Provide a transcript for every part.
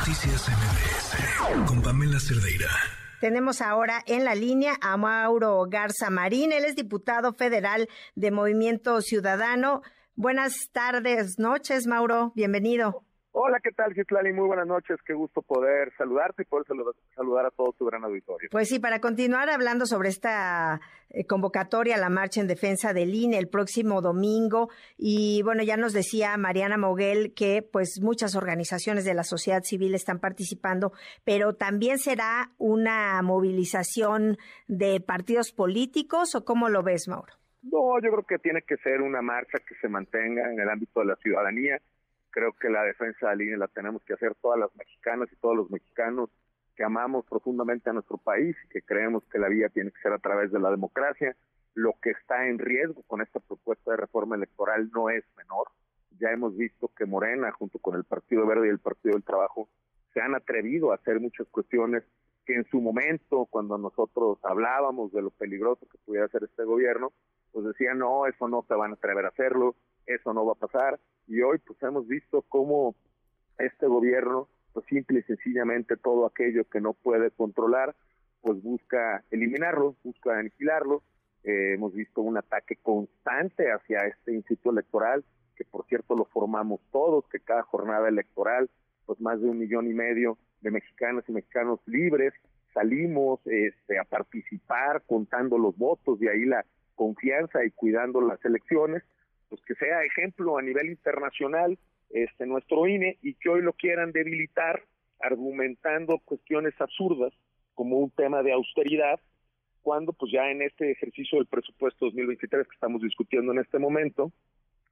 Noticias MBS con Pamela Cerdeira. Tenemos ahora en la línea a Mauro Garza Marín, él es diputado federal de Movimiento Ciudadano. Buenas tardes, noches, Mauro, bienvenido. Hola, ¿qué tal, Gitlali? Muy buenas noches. Qué gusto poder saludarte y poder saludar, a todo tu gran auditorio. Pues sí, para continuar hablando sobre esta eh, convocatoria a la marcha en defensa del INE el próximo domingo. Y bueno, ya nos decía Mariana Moguel que pues muchas organizaciones de la sociedad civil están participando, pero también será una movilización de partidos políticos o cómo lo ves, Mauro? No, yo creo que tiene que ser una marcha que se mantenga en el ámbito de la ciudadanía Creo que la defensa de la línea la tenemos que hacer todas las mexicanas y todos los mexicanos que amamos profundamente a nuestro país y que creemos que la vía tiene que ser a través de la democracia. Lo que está en riesgo con esta propuesta de reforma electoral no es menor. Ya hemos visto que Morena, junto con el Partido Verde y el Partido del Trabajo, se han atrevido a hacer muchas cuestiones que en su momento, cuando nosotros hablábamos de lo peligroso que pudiera hacer este gobierno, pues decían, no, eso no se van a atrever a hacerlo, eso no va a pasar y hoy pues hemos visto cómo este gobierno pues simple y sencillamente todo aquello que no puede controlar pues busca eliminarlo, busca aniquilarlo. Eh, hemos visto un ataque constante hacia este instituto electoral, que por cierto lo formamos todos, que cada jornada electoral, pues más de un millón y medio de mexicanas y mexicanos libres salimos este, a participar contando los votos, de ahí la confianza y cuidando las elecciones pues que sea ejemplo a nivel internacional este nuestro INE y que hoy lo quieran debilitar argumentando cuestiones absurdas como un tema de austeridad cuando pues ya en este ejercicio del presupuesto 2023 que estamos discutiendo en este momento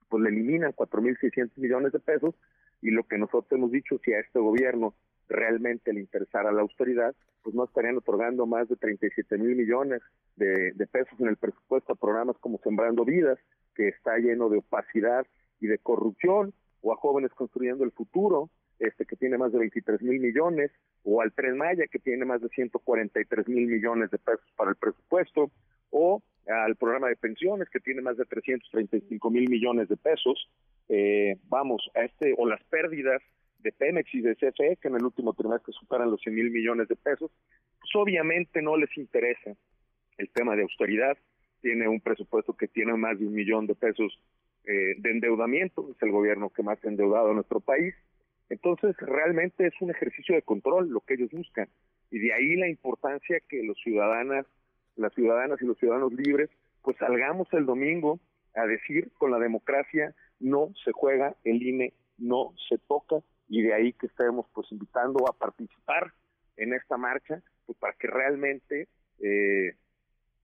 pues le eliminan 4.600 millones de pesos y lo que nosotros hemos dicho si a este gobierno realmente le interesara la austeridad pues no estarían otorgando más de 37 mil millones de, de pesos en el presupuesto a programas como Sembrando Vidas que está lleno de opacidad y de corrupción, o a jóvenes construyendo el futuro, este que tiene más de 23 mil millones, o al Tren Maya que tiene más de 143 mil millones de pesos para el presupuesto, o al programa de pensiones que tiene más de 335 mil millones de pesos, eh, vamos, a este, o las pérdidas de Pemex y de CFE que en el último trimestre superan los 100 mil millones de pesos, pues obviamente no les interesa el tema de austeridad, tiene un presupuesto que tiene más de un millón de pesos eh, de endeudamiento, es el gobierno que más ha endeudado a nuestro país. Entonces, realmente es un ejercicio de control lo que ellos buscan. Y de ahí la importancia que los ciudadanas, las ciudadanas y los ciudadanos libres, pues salgamos el domingo a decir con la democracia no se juega, el INE no se toca, y de ahí que estemos pues invitando a participar en esta marcha, pues para que realmente eh,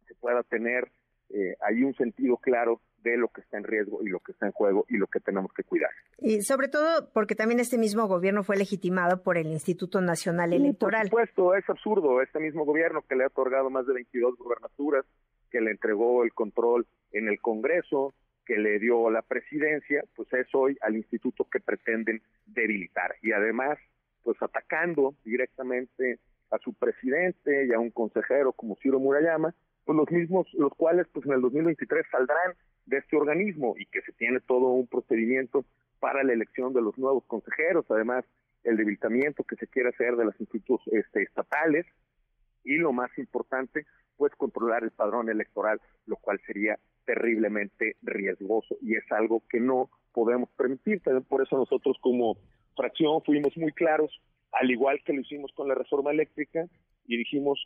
se pueda tener eh, hay un sentido claro de lo que está en riesgo y lo que está en juego y lo que tenemos que cuidar. Y sobre todo porque también este mismo gobierno fue legitimado por el Instituto Nacional Electoral. por supuesto, es absurdo. Este mismo gobierno que le ha otorgado más de 22 gubernaturas, que le entregó el control en el Congreso, que le dio la presidencia, pues es hoy al instituto que pretenden debilitar. Y además, pues atacando directamente a su presidente y a un consejero como Ciro Murayama, pues los mismos, los cuales pues en el 2023 saldrán de este organismo y que se tiene todo un procedimiento para la elección de los nuevos consejeros, además el debilitamiento que se quiere hacer de los institutos este, estatales y lo más importante, pues controlar el padrón electoral, lo cual sería terriblemente riesgoso y es algo que no podemos permitir. por eso nosotros como fracción fuimos muy claros, al igual que lo hicimos con la reforma eléctrica y dijimos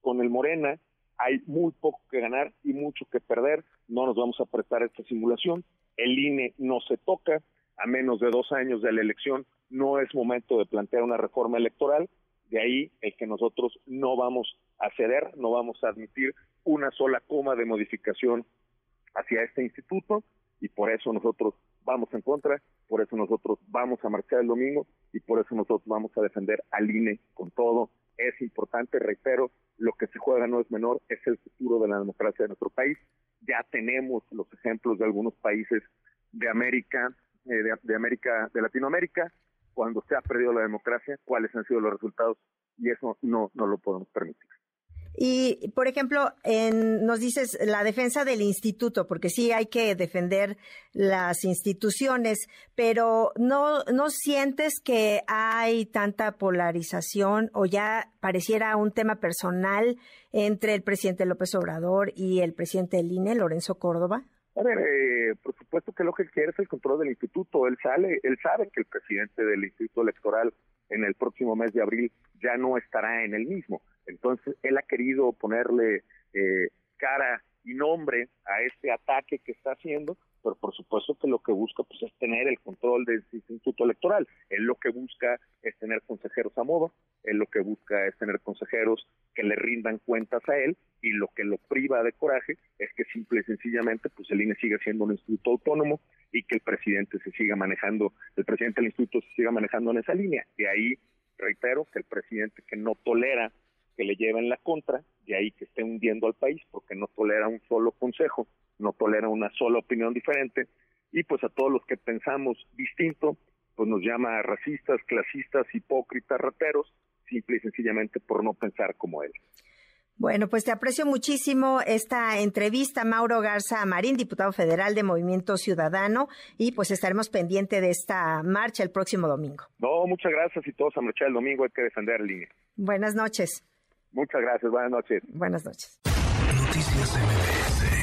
con el Morena hay muy poco que ganar y mucho que perder. No nos vamos a prestar esta simulación. El INE no se toca. A menos de dos años de la elección, no es momento de plantear una reforma electoral. De ahí el que nosotros no vamos a ceder, no vamos a admitir una sola coma de modificación hacia este instituto y por eso nosotros vamos en contra, por eso nosotros vamos a marchar el domingo y por eso nosotros vamos a defender al INE con todo. Es importante, reitero, lo que se juega no es menor, es el futuro de la democracia de nuestro país. Ya tenemos los ejemplos de algunos países de América, eh, de, América, de Latinoamérica, cuando se ha perdido la democracia, cuáles han sido los resultados y eso no, no lo podemos permitir. Y, por ejemplo, en, nos dices la defensa del instituto, porque sí hay que defender las instituciones, pero no, no sientes que hay tanta polarización o ya pareciera un tema personal entre el presidente López Obrador y el presidente del INE, Lorenzo Córdoba. A ver, eh, por supuesto que lo que quiere es el control del instituto. Él sale, él sabe que el presidente del instituto electoral en el próximo mes de abril ya no estará en el mismo. Entonces, él ha querido ponerle eh, cara y nombre a este ataque que está haciendo, pero por supuesto que lo que busca pues es tener el control del instituto electoral. Él lo que busca es tener consejeros a modo, él lo que busca es tener consejeros que le rindan cuentas a él y lo que lo priva de coraje es que simple y sencillamente pues el INE siga siendo un instituto autónomo y que el presidente se siga manejando, el presidente del instituto se siga manejando en esa línea. De ahí, reitero, que el presidente que no tolera que le lleven la contra, de ahí que esté hundiendo al país, porque no tolera un solo consejo, no tolera una sola opinión diferente, y pues a todos los que pensamos distinto, pues nos llama racistas, clasistas, hipócritas, rateros, simple y sencillamente por no pensar como él. Bueno, pues te aprecio muchísimo esta entrevista, Mauro Garza Marín, diputado federal de Movimiento Ciudadano, y pues estaremos pendientes de esta marcha el próximo domingo. No, muchas gracias y todos a marchar el domingo, hay que defender línea. Buenas noches. Muchas gracias, buenas noches. Buenas noches. Noticias MBS